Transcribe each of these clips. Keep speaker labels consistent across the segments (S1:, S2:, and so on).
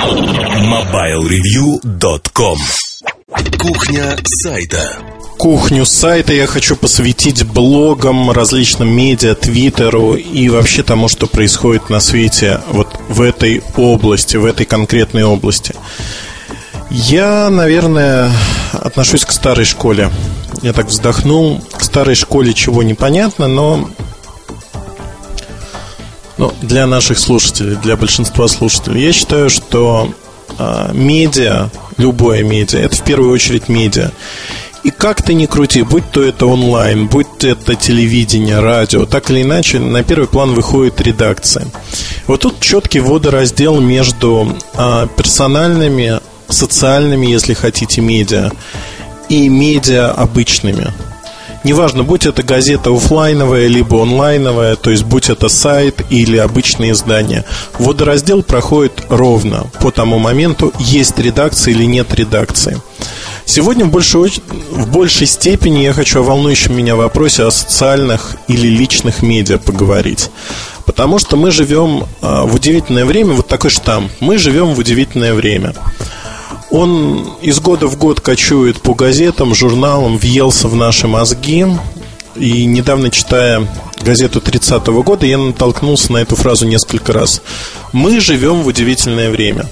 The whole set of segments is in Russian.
S1: MobileReview.com Кухня сайта
S2: Кухню сайта я хочу посвятить блогам, различным медиа, твиттеру и вообще тому, что происходит на свете вот в этой области, в этой конкретной области. Я, наверное, отношусь к старой школе. Я так вздохнул. К старой школе чего непонятно, но ну, для наших слушателей, для большинства слушателей, я считаю, что э, медиа, любое медиа, это в первую очередь медиа. И как ты ни крути, будь то это онлайн, будь то это телевидение, радио, так или иначе, на первый план выходит редакция. Вот тут четкий водораздел между э, персональными, социальными, если хотите, медиа и медиа обычными. Неважно, будь это газета офлайновая, либо онлайновая, то есть будь это сайт или обычное издание. Водораздел проходит ровно по тому моменту, есть редакция или нет редакции. Сегодня в большей, в большей степени я хочу о волнующем меня вопросе о социальных или личных медиа поговорить. Потому что мы живем а, в удивительное время, вот такой штамп, мы живем в удивительное время. Он из года в год кочует по газетам, журналам, въелся в наши мозги. И недавно читая газету 30-го года, я натолкнулся на эту фразу несколько раз. Мы живем в удивительное время.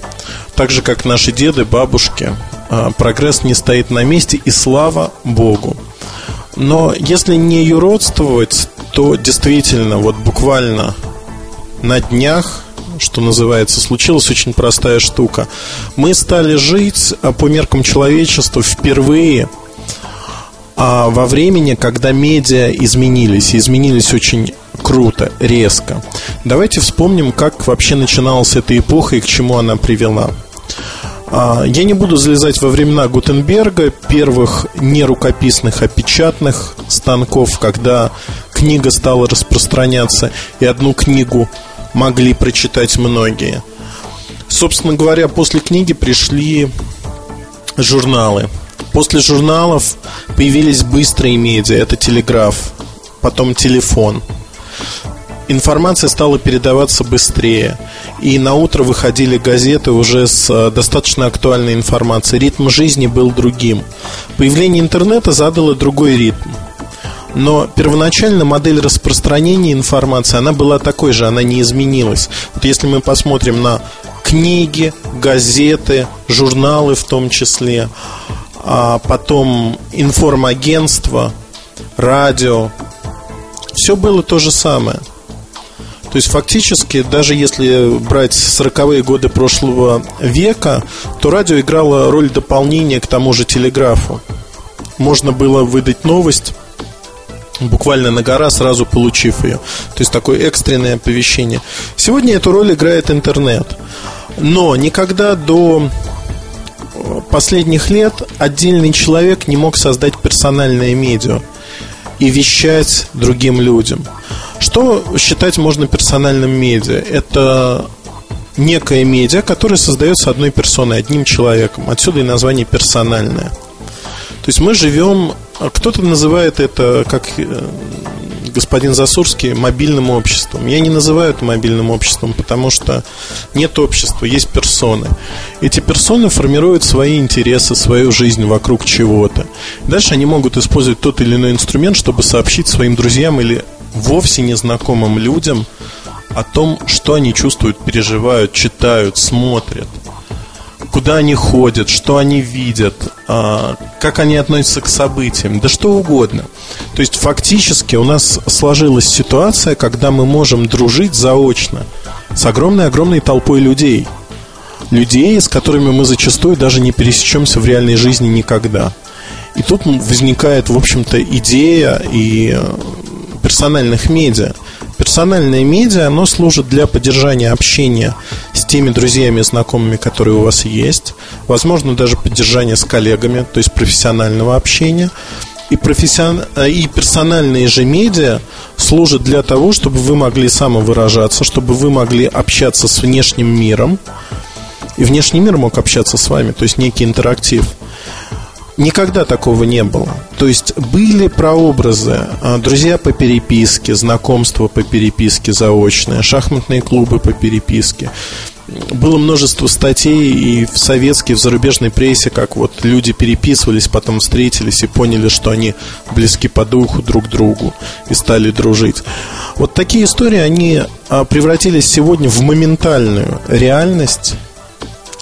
S2: Так же, как наши деды, бабушки. А, прогресс не стоит на месте, и слава Богу. Но если не юродствовать, то действительно, вот буквально на днях что называется, случилась очень простая штука. Мы стали жить а, по меркам человечества впервые а во времени, когда медиа изменились, изменились очень круто, резко. Давайте вспомним, как вообще начиналась эта эпоха и к чему она привела. А, я не буду залезать во времена Гутенберга, первых не рукописных, а печатных станков, когда книга стала распространяться, и одну книгу могли прочитать многие. Собственно говоря, после книги пришли журналы. После журналов появились быстрые медиа, это телеграф, потом телефон. Информация стала передаваться быстрее. И на утро выходили газеты уже с э, достаточно актуальной информацией. Ритм жизни был другим. Появление интернета задало другой ритм. Но первоначально модель распространения информации, она была такой же, она не изменилась. Вот если мы посмотрим на книги, газеты, журналы в том числе, а потом информагентство, радио, все было то же самое. То есть фактически, даже если брать 40-е годы прошлого века, то радио играло роль дополнения к тому же телеграфу. Можно было выдать новость буквально на гора, сразу получив ее. То есть такое экстренное оповещение. Сегодня эту роль играет интернет. Но никогда до последних лет отдельный человек не мог создать персональное медиа и вещать другим людям. Что считать можно персональным медиа? Это некое медиа, которое создается одной персоной, одним человеком. Отсюда и название персональное. То есть мы живем кто-то называет это, как э, господин Засурский, мобильным обществом. Я не называю это мобильным обществом, потому что нет общества, есть персоны. Эти персоны формируют свои интересы, свою жизнь вокруг чего-то. Дальше они могут использовать тот или иной инструмент, чтобы сообщить своим друзьям или вовсе незнакомым людям о том, что они чувствуют, переживают, читают, смотрят куда они ходят, что они видят, а, как они относятся к событиям, да что угодно. То есть фактически у нас сложилась ситуация, когда мы можем дружить заочно с огромной-огромной толпой людей. Людей, с которыми мы зачастую даже не пересечемся в реальной жизни никогда. И тут возникает, в общем-то, идея и э, персональных медиа – Персональное медиа, оно служит для поддержания общения теми друзьями и знакомыми, которые у вас есть. Возможно, даже поддержания с коллегами, то есть профессионального общения. И, профессион... Э, и персональные же медиа служат для того, чтобы вы могли самовыражаться, чтобы вы могли общаться с внешним миром. И внешний мир мог общаться с вами, то есть некий интерактив. никогда такого не было. То есть были прообразы, а, друзья по переписке, знакомства по переписке заочные, шахматные клубы по переписке. Было множество статей и в советской, и в зарубежной прессе, как вот люди переписывались, потом встретились и поняли, что они близки по духу друг другу и стали дружить. Вот такие истории, они а, превратились сегодня в моментальную реальность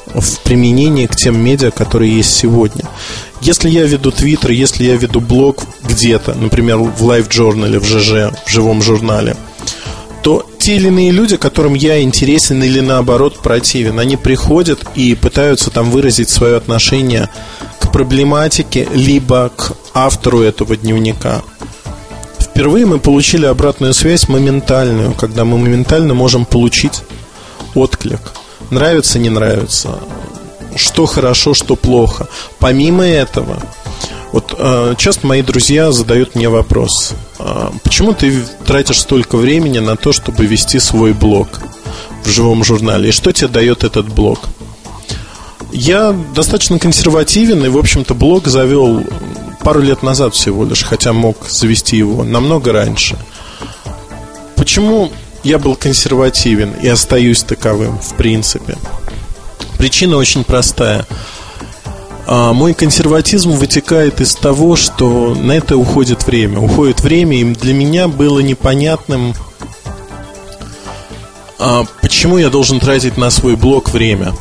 S2: в применении к тем медиа, которые есть сегодня. Если я веду Твиттер, если я веду блог где-то, например, в лайв-журнале, в ЖЖ, в живом журнале, то те или иные люди, которым я интересен или наоборот противен, они приходят и пытаются там выразить свое отношение к проблематике, либо к автору этого дневника. Впервые мы получили обратную связь моментальную, когда мы моментально можем получить отклик. Нравится, не нравится что хорошо, что плохо. Помимо этого, вот э, часто мои друзья задают мне вопрос, почему ты тратишь столько времени на то, чтобы вести свой блог в живом журнале, и что тебе дает этот блог? Я достаточно консервативен, и, в общем-то, блог завел пару лет назад всего лишь, хотя мог завести его намного раньше. Почему я был консервативен и остаюсь таковым, в принципе? Причина очень простая. А, мой консерватизм вытекает из того, что на это уходит время. Уходит время, и для меня было непонятным, а, почему я должен тратить на свой блог время.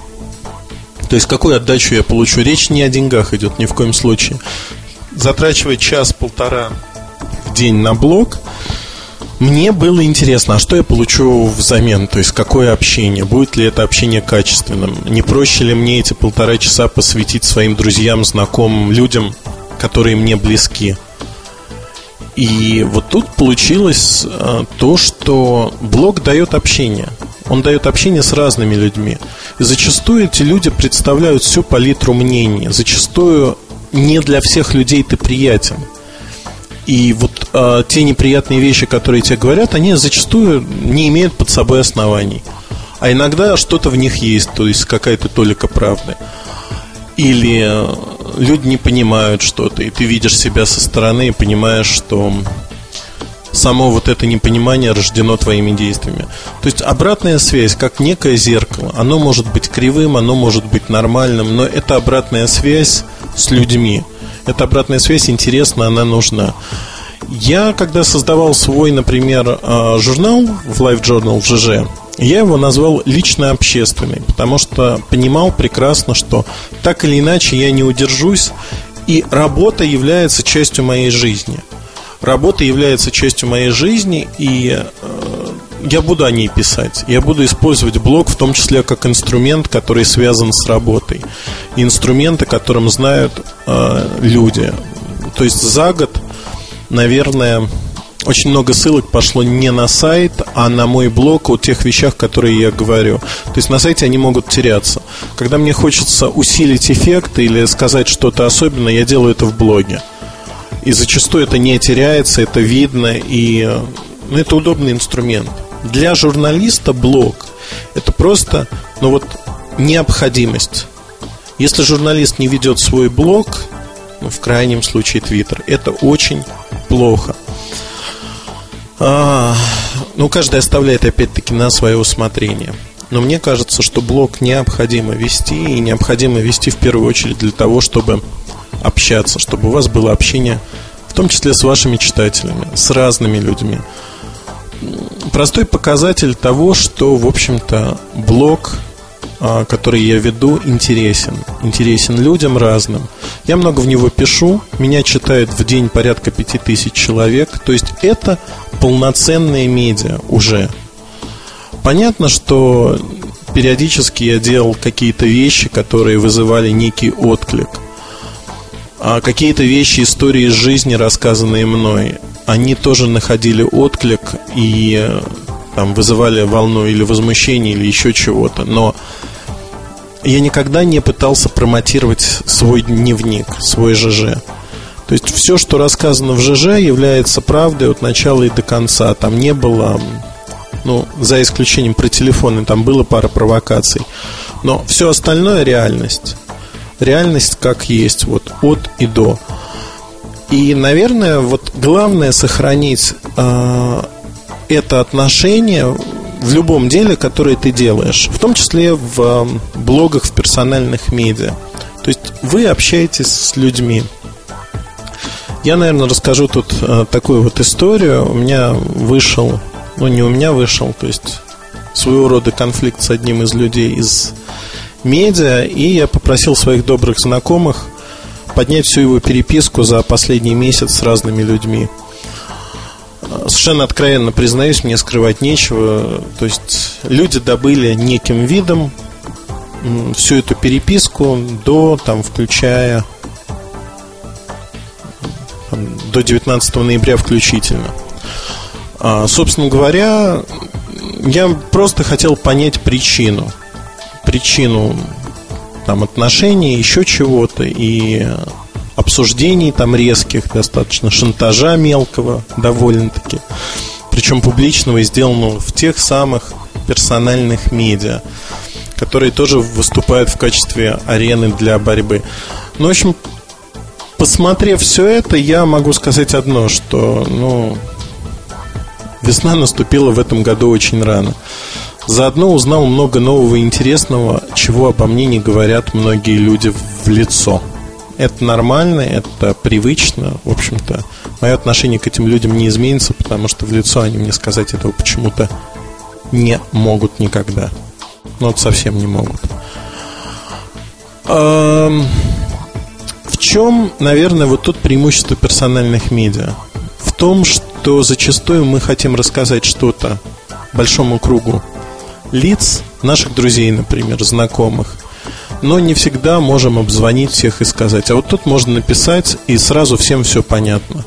S2: То есть, какую отдачу я получу. Речь не о деньгах идет ни в коем случае. Затрачивать час-полтора в день на блог – мне было интересно, а что я получу взамен? То есть, какое общение? Будет ли это общение качественным? Не проще ли мне эти полтора часа посвятить своим друзьям, знакомым, людям, которые мне близки? И вот тут получилось а, то, что блог дает общение. Он дает общение с разными людьми. И зачастую эти люди представляют всю палитру мнений. Зачастую не для всех людей ты приятен. И вот э, те неприятные вещи, которые тебе говорят, они зачастую не имеют под собой оснований. А иногда что-то в них есть, то есть какая-то толика правды. Или люди не понимают что-то, и ты видишь себя со стороны и понимаешь, что само вот это непонимание рождено твоими действиями. То есть обратная связь, как некое зеркало, оно может быть кривым, оно может быть нормальным, но это обратная связь с людьми – эта обратная связь интересна, она нужна. Я, когда создавал свой, например, а, журнал в Life Journal ЖЖ, я его назвал лично общественный, потому что понимал прекрасно, что так или иначе я не удержусь, и работа является частью моей жизни. Работа является частью моей жизни, и э, я буду о ней писать. Я буду использовать блог в том числе как инструмент, который связан с работой. Инструмент, о котором знают э, люди. То есть за год, наверное, очень много ссылок пошло не на сайт, а на мой блог о тех вещах, которые я говорю. То есть на сайте они могут теряться. Когда мне хочется усилить эффект или сказать что-то особенное, я делаю это в блоге. И зачастую это не теряется, это видно, и ну, это удобный инструмент. Для журналиста блог это просто, ну вот, необходимость. Если журналист не ведет свой блог, ну, в крайнем случае Твиттер, это очень плохо. А, ну, каждый оставляет опять-таки на свое усмотрение. Но мне кажется, что блог необходимо вести, и необходимо вести в первую очередь для того, чтобы общаться, чтобы у вас было общение, в том числе с вашими читателями, с разными людьми простой показатель того, что, в общем-то, блог, который я веду, интересен. Интересен людям разным. Я много в него пишу, меня читает в день порядка пяти тысяч человек. То есть это полноценные медиа уже. Понятно, что периодически я делал какие-то вещи, которые вызывали некий отклик. А какие-то вещи, истории из жизни, рассказанные мной, они тоже находили отклик и э, там вызывали волну или возмущения, или еще чего-то. Но я никогда не пытался промотировать свой дневник, свой ЖЖ. То есть все, что рассказано в ЖЖ, является правдой от начала и до конца. Там не было, ну, за исключением про телефоны, там было пара провокаций. Но все остальное реальность. реальность как есть, вот от и до. И, наверное, вот главное сохранить э, это отношение в любом деле, которое ты делаешь, в том числе в э, блогах, в персональных медиа. То есть вы общаетесь с людьми. Я, наверное, расскажу тут э, такую вот историю. У меня вышел, ну не у меня вышел, то есть своего рода конфликт с одним из людей из медиа, и я попросил своих добрых знакомых поднять всю его переписку за последний месяц с разными людьми. Совершенно откровенно признаюсь, мне скрывать нечего. То есть люди добыли неким видом всю эту переписку до, там, включая до 19 ноября включительно. А, собственно говоря, я просто хотел понять причину. Причину там отношений, еще чего-то и обсуждений там резких достаточно, шантажа мелкого довольно-таки, причем публичного и сделанного в тех самых персональных медиа, которые тоже выступают в качестве арены для борьбы. Ну, в общем, посмотрев все это, я могу сказать одно, что, ну, весна наступила в этом году очень рано. Заодно узнал много нового и интересного, чего обо мне не говорят многие люди в лицо. Это нормально, это привычно. В общем-то, мое отношение к этим людям не изменится, потому что в лицо они мне сказать этого почему-то не могут никогда. Ну, вот совсем не могут. В чем, наверное, вот тут преимущество персональных медиа? В том, что зачастую мы хотим рассказать что-то большому кругу лиц, наших друзей, например, знакомых, но не всегда можем обзвонить всех и сказать. А вот тут можно написать, и сразу всем все понятно.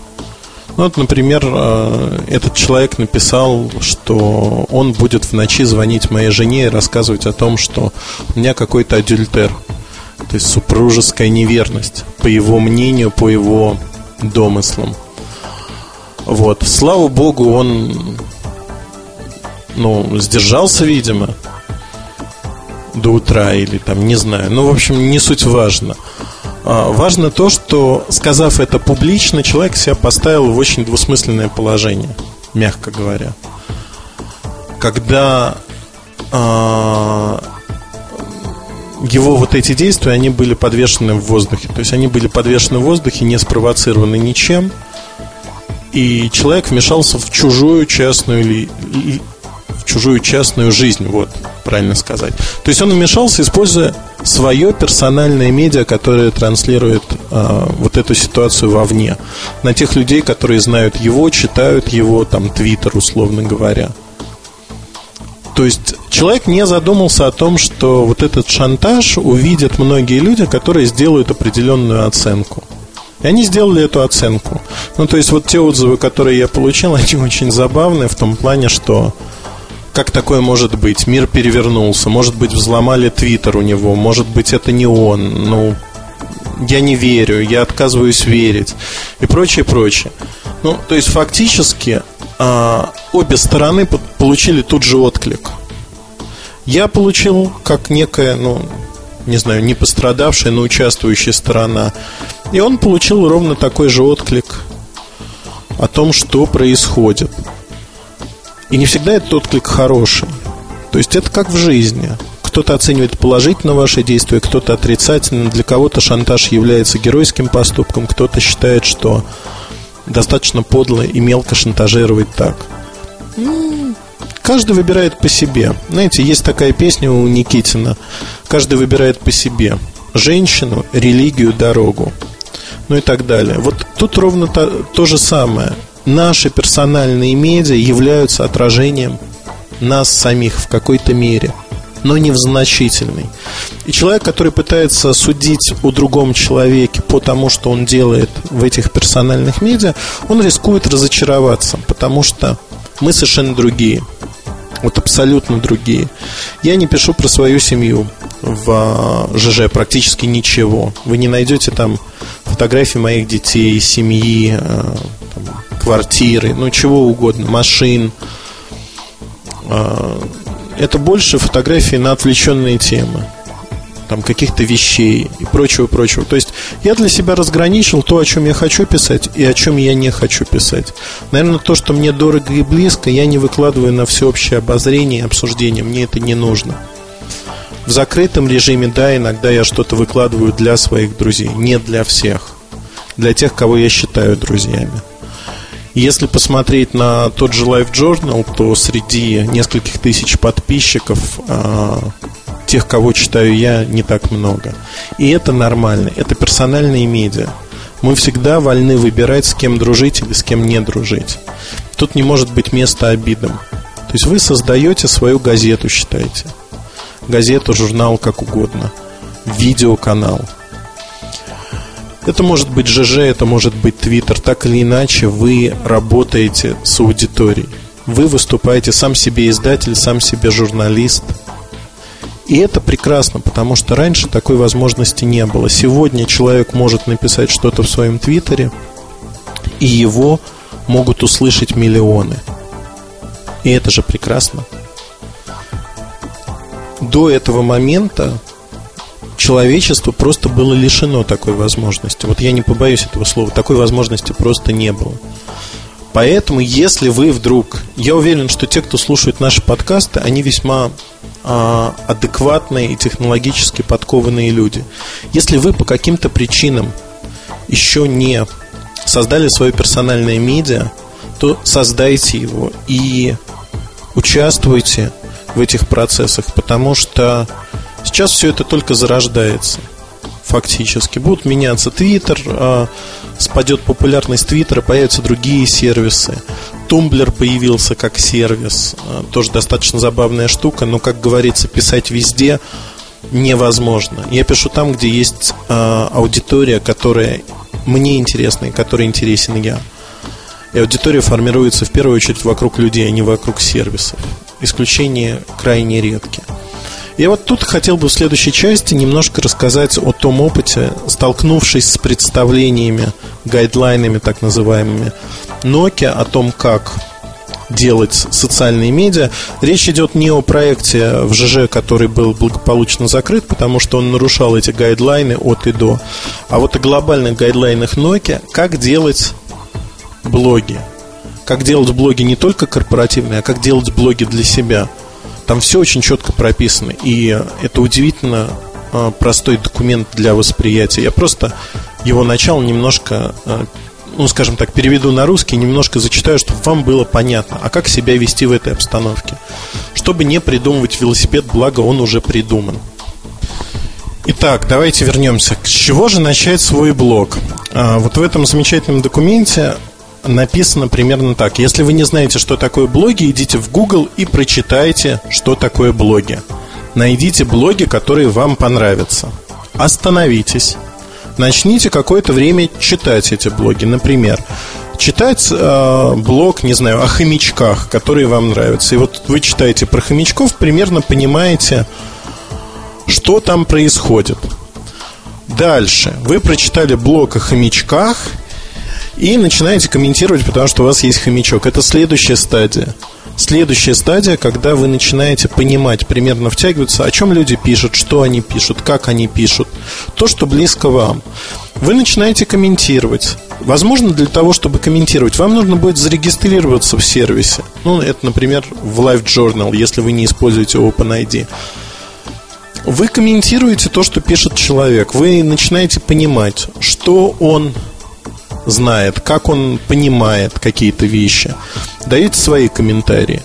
S2: Ну, вот, например, э, этот человек написал, что он будет в ночи звонить моей жене и рассказывать о том, что у меня какой-то адюльтер, то есть супружеская неверность, по его мнению, по его домыслам. Вот. Слава богу, он ну, сдержался, видимо, до утра или там, не знаю. Ну, в общем, не суть важно. А, важно то, что, сказав это публично, человек себя поставил в очень двусмысленное положение, мягко говоря. Когда а, его вот эти действия, они были подвешены в воздухе. То есть они были подвешены в воздухе, не спровоцированы ничем. И человек вмешался в чужую частную ли, чужую частную жизнь, вот, правильно сказать. То есть он вмешался, используя свое персональное медиа, которое транслирует э, вот эту ситуацию вовне, на тех людей, которые знают его, читают его, там, твиттер, условно говоря. То есть человек не задумался о том, что вот этот шантаж увидят многие люди, которые сделают определенную оценку. И они сделали эту оценку. Ну, то есть вот те отзывы, которые я получил, они очень забавные в том плане, что как такое может быть? Мир перевернулся. Может быть, взломали твиттер у него. Может быть, это не он. Ну, я не верю, я отказываюсь верить. И прочее, прочее. Ну, то есть, фактически, а, обе стороны получили тут же отклик. Я получил как некая, ну, не знаю, не пострадавшая, но участвующая сторона. И он получил ровно такой же отклик о том, что происходит. И не всегда этот отклик хороший. То есть это как в жизни. Кто-то оценивает положительно ваши действия, кто-то отрицательно. Для кого-то шантаж является геройским поступком, кто-то считает, что достаточно подло и мелко шантажировать так. Каждый выбирает по себе. Знаете, есть такая песня у Никитина. Каждый выбирает по себе. Женщину, религию, дорогу. Ну и так далее. Вот тут ровно то, то же самое наши персональные медиа являются отражением нас самих в какой-то мере, но не в значительной. И человек, который пытается судить о другом человеке по тому, что он делает в этих персональных медиа, он рискует разочароваться, потому что мы совершенно другие. Вот абсолютно другие. Я не пишу про свою семью в а, ЖЖ практически ничего. Вы не найдете там фотографии моих детей, семьи, а, квартиры, ну чего угодно, машин. А, это больше фотографии на отвлеченные темы. там, каких-то вещей и прочего-прочего. То есть я для себя разграничил то, о чем я хочу писать и о чем я не хочу писать. Наверное, то, что мне дорого и близко, я не выкладываю на всеобщее обозрение и обсуждение. Мне это не нужно. В закрытом режиме, да, иногда я что-то выкладываю для своих друзей, не для всех. Для тех, кого я считаю друзьями. Если посмотреть на тот же Life Journal, то среди нескольких тысяч подписчиков а, тех, кого читаю я, не так много. И это нормально. Это персональные медиа. Мы всегда вольны выбирать, с кем дружить или с кем не дружить. Тут не может быть места обидам. То есть вы создаете свою газету, считаете. Газету, журнал, как угодно. Видеоканал. Это может быть ЖЖ, это может быть Твиттер. Так или иначе, вы работаете с аудиторией. Вы выступаете сам себе издатель, сам себе журналист – и это прекрасно, потому что раньше такой возможности не было. Сегодня человек может написать что-то в своем твиттере, и его могут услышать миллионы. И это же прекрасно. До этого момента человечество просто было лишено такой возможности. Вот я не побоюсь этого слова, такой возможности просто не было. Поэтому, если вы вдруг, я уверен, что те, кто слушает наши подкасты, они весьма а, адекватные и технологически подкованные люди. Если вы по каким-то причинам еще не создали свое персональное медиа, то создайте его и участвуйте в этих процессах, потому что сейчас все это только зарождается фактически. Будут меняться Твиттер, а, спадет популярность Твиттера, появятся другие сервисы. Тумблер появился как сервис, а, тоже достаточно забавная штука, но, как говорится, писать везде невозможно. Я пишу там, где есть а, аудитория, которая мне интересна и которой интересен я. И аудитория формируется в первую очередь вокруг людей, а не вокруг сервисов. Исключения крайне редкие. Я вот тут хотел бы в следующей части немножко рассказать о том опыте, столкнувшись с представлениями, гайдлайнами так называемыми Nokia о том, как делать социальные медиа. Речь идет не о проекте в ЖЖ, который был благополучно закрыт, потому что он нарушал эти гайдлайны от и до, а вот о глобальных гайдлайнах Nokia, как делать блоги. Как делать блоги не только корпоративные, а как делать блоги для себя – там все очень четко прописано. И это удивительно а, простой документ для восприятия. Я просто его начало немножко, а, ну, скажем так, переведу на русский, немножко зачитаю, чтобы вам было понятно, а как себя вести в этой обстановке. Чтобы не придумывать велосипед, благо он уже придуман. Итак, давайте вернемся. С чего же начать свой блог? А, вот в этом замечательном документе написано примерно так. Если вы не знаете, что такое блоги, идите в Google и прочитайте, что такое блоги. Найдите блоги, которые вам понравятся. Остановитесь. Начните какое-то время читать эти блоги. Например, читать э, блог, не знаю, о хомячках, которые вам нравятся. И вот вы читаете про хомячков, примерно понимаете, что там происходит. Дальше. Вы прочитали блог о хомячках и начинаете комментировать, потому что у вас есть хомячок. Это следующая стадия. Следующая стадия, когда вы начинаете понимать, примерно втягиваться, о чем люди пишут, что они пишут, как они пишут, то, что близко вам. Вы начинаете комментировать. Возможно, для того, чтобы комментировать, вам нужно будет зарегистрироваться в сервисе. Ну, это, например, в Live Journal, если вы не используете OpenID. Вы комментируете то, что пишет человек. Вы начинаете понимать, что он знает, как он понимает какие-то вещи. Даете свои комментарии.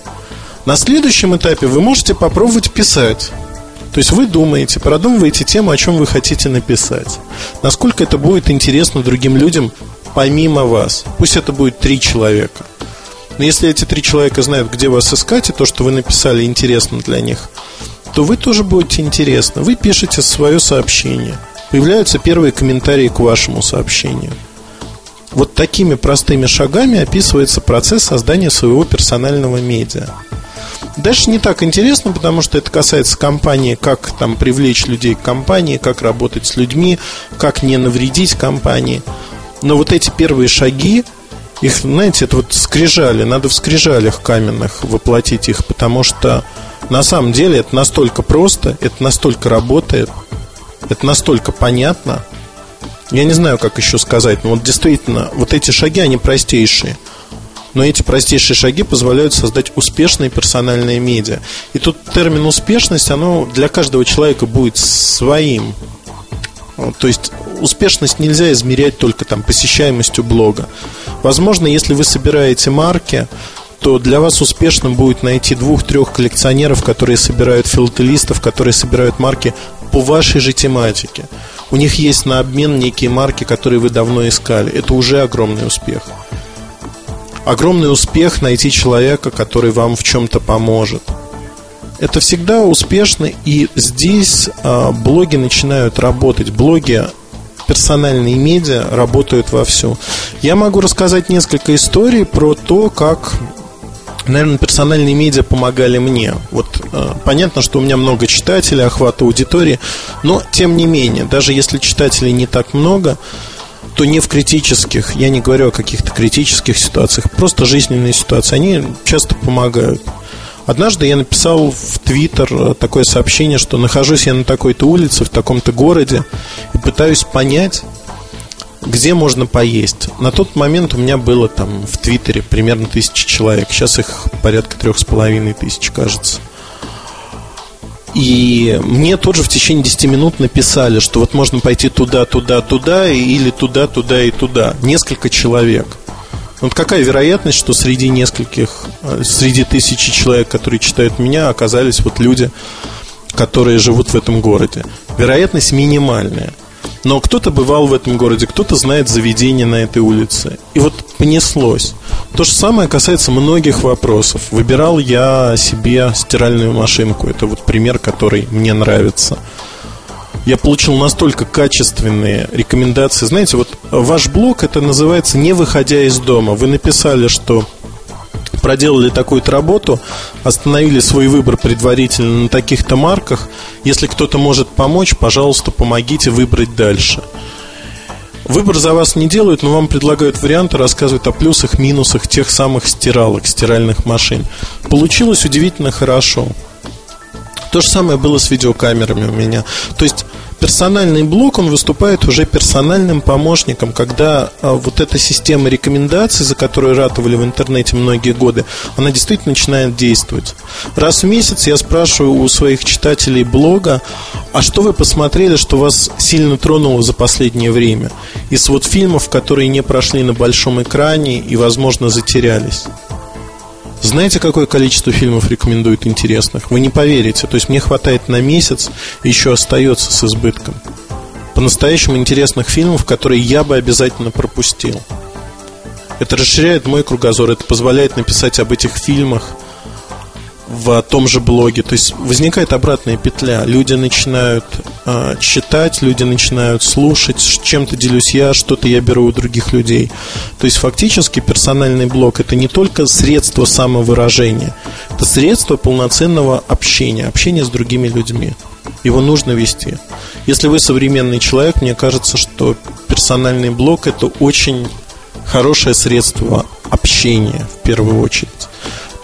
S2: На следующем этапе вы можете попробовать писать. То есть вы думаете, продумываете тему, о чем вы хотите написать. Насколько это будет интересно другим людям помимо вас. Пусть это будет три человека. Но если эти три человека знают, где вас искать, и то, что вы написали, интересно для них, то вы тоже будете интересны. Вы пишете свое сообщение. Появляются первые комментарии к вашему сообщению. Вот такими простыми шагами описывается процесс создания своего персонального медиа. Дальше не так интересно, потому что это касается компании, как там привлечь людей к компании, как работать с людьми, как не навредить компании. Но вот эти первые шаги, их, знаете, это вот скрижали, надо в скрижалях каменных воплотить их, потому что на самом деле это настолько просто, это настолько работает, Это настолько понятно. Я не знаю, как еще сказать, но вот действительно, вот эти шаги, они простейшие. Но эти простейшие шаги позволяют создать успешные персональные медиа. И тут термин успешность, оно для каждого человека будет своим. То есть успешность нельзя измерять только там посещаемостью блога. Возможно, если вы собираете марки, то для вас успешным будет найти двух-трех коллекционеров, которые собирают филателистов, которые собирают марки по вашей же тематике. У них есть на обмен некие марки, которые вы давно искали. Это уже огромный успех. Огромный успех найти человека, который вам в чем-то поможет. Это всегда успешно, и здесь э, блоги начинают работать. Блоги персональные медиа работают вовсю. Я могу рассказать несколько историй про то, как наверное, персональные медиа помогали мне. Вот э, понятно, что у меня много читателей, охват аудитории, но тем не менее, даже если читателей не так много, то не в критических, я не говорю о каких-то критических ситуациях, просто жизненные ситуации, они часто помогают. Однажды я написал в Твиттер э, такое сообщение, что нахожусь я на такой-то улице, в таком-то городе, и пытаюсь понять, где можно поесть. На тот момент у меня было там в Твиттере примерно тысячи человек. Сейчас их порядка трех с половиной тысяч, кажется. И мне тоже в течение 10 минут написали, что вот можно пойти туда, туда, туда, или туда, туда и туда. Несколько человек. Вот какая вероятность, что среди нескольких, э, среди тысячи человек, которые читают меня, оказались вот люди, которые живут в этом городе? Вероятность минимальная. Но кто-то бывал в этом городе, кто-то знает заведение на этой улице. И вот понеслось. То же самое касается многих вопросов. Выбирал я себе стиральную машинку. Это вот пример, который мне нравится. Я получил настолько качественные рекомендации. Знаете, вот ваш блог это называется «Не выходя из дома». Вы написали, что проделали такую-то работу, остановили свой выбор предварительно на таких-то марках. Если кто-то может помочь, пожалуйста, помогите выбрать дальше. Выбор за вас не делают, но вам предлагают варианты, рассказывают о плюсах, минусах тех самых стиралок, стиральных машин. Получилось удивительно хорошо. То же самое было с видеокамерами у меня. То есть персональный блок, он выступает уже персональным помощником, когда а, вот эта система рекомендаций, за которую ратовали в интернете многие годы, она действительно начинает действовать. Раз в месяц я спрашиваю у своих читателей блога, а что вы посмотрели, что вас сильно тронуло за последнее время? Из вот фильмов, которые не прошли на большом экране и, возможно, затерялись. Знаете, какое количество фильмов рекомендуют интересных? Вы не поверите. То есть мне хватает на месяц, еще остается с избытком. По-настоящему интересных фильмов, которые я бы обязательно пропустил. Это расширяет мой кругозор, это позволяет написать об этих фильмах в том же блоге. То есть возникает обратная петля. Люди начинают э, читать, люди начинают слушать, чем-то делюсь я, что-то я беру у других людей. То есть фактически персональный блог это не только средство самовыражения, это средство полноценного общения, общения с другими людьми. Его нужно вести. Если вы современный человек, мне кажется, что персональный блог это очень хорошее средство общения в первую очередь.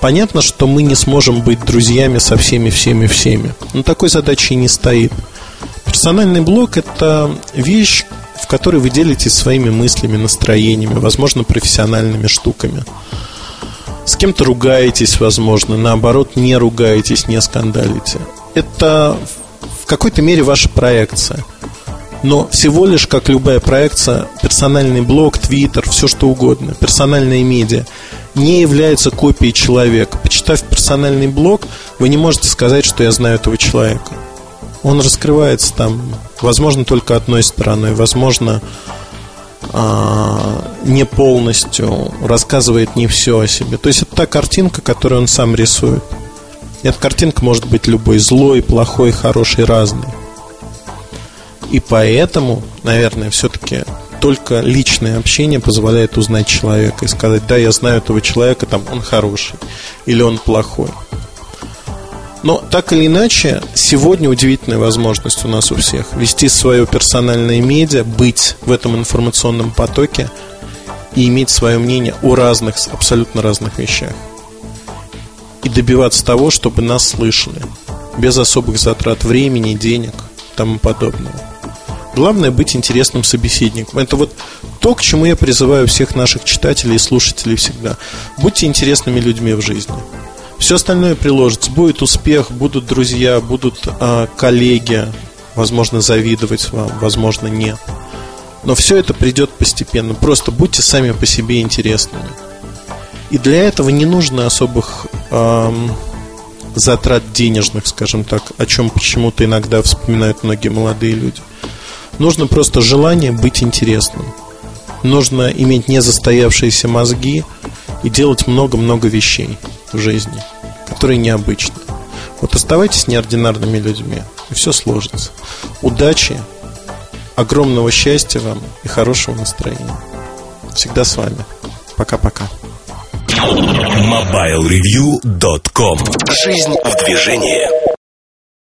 S2: Понятно, что мы не сможем быть друзьями со всеми, всеми, всеми. Но такой задачи не стоит. Персональный блог – это вещь, в которой вы делитесь своими мыслями, настроениями, возможно, профессиональными штуками. С кем-то ругаетесь, возможно, наоборот, не ругаетесь, не скандалите. Это в какой-то мере ваша проекция. Но всего лишь, как любая проекция, персональный блог, твиттер, все что угодно, персональные медиа – не является копией человека. Почитав персональный блог, вы не можете сказать, что я знаю этого человека. Он раскрывается там, возможно, только одной стороной, возможно, а, не полностью, рассказывает не все о себе. То есть это та картинка, которую он сам рисует. эта картинка может быть любой, злой, плохой, хороший, разный. И поэтому, наверное, все-таки только личное общение позволяет узнать человека и сказать, да, я знаю этого человека, там он хороший или он плохой. Но так или иначе, сегодня удивительная возможность у нас у всех вести свое персональное медиа, быть в этом информационном потоке и иметь свое мнение о разных, абсолютно разных вещах. И добиваться того, чтобы нас слышали, без особых затрат времени, денег и тому подобного. Главное быть интересным собеседником. Это вот то, к чему я призываю всех наших читателей и слушателей всегда. Будьте интересными людьми в жизни. Все остальное приложится. Будет успех, будут друзья, будут э, коллеги, возможно, завидовать вам, возможно, нет. Но все это придет постепенно. Просто будьте сами по себе интересными. И для этого не нужно особых эм, затрат денежных, скажем так, о чем почему-то иногда вспоминают многие молодые люди. Нужно просто желание быть интересным. Нужно иметь незастоявшиеся мозги и делать много-много вещей в жизни, которые необычны. Вот оставайтесь неординарными людьми, и все сложится. Удачи, огромного счастья вам и хорошего настроения. Всегда с вами. Пока-пока.
S1: MobileReview.com Жизнь в движении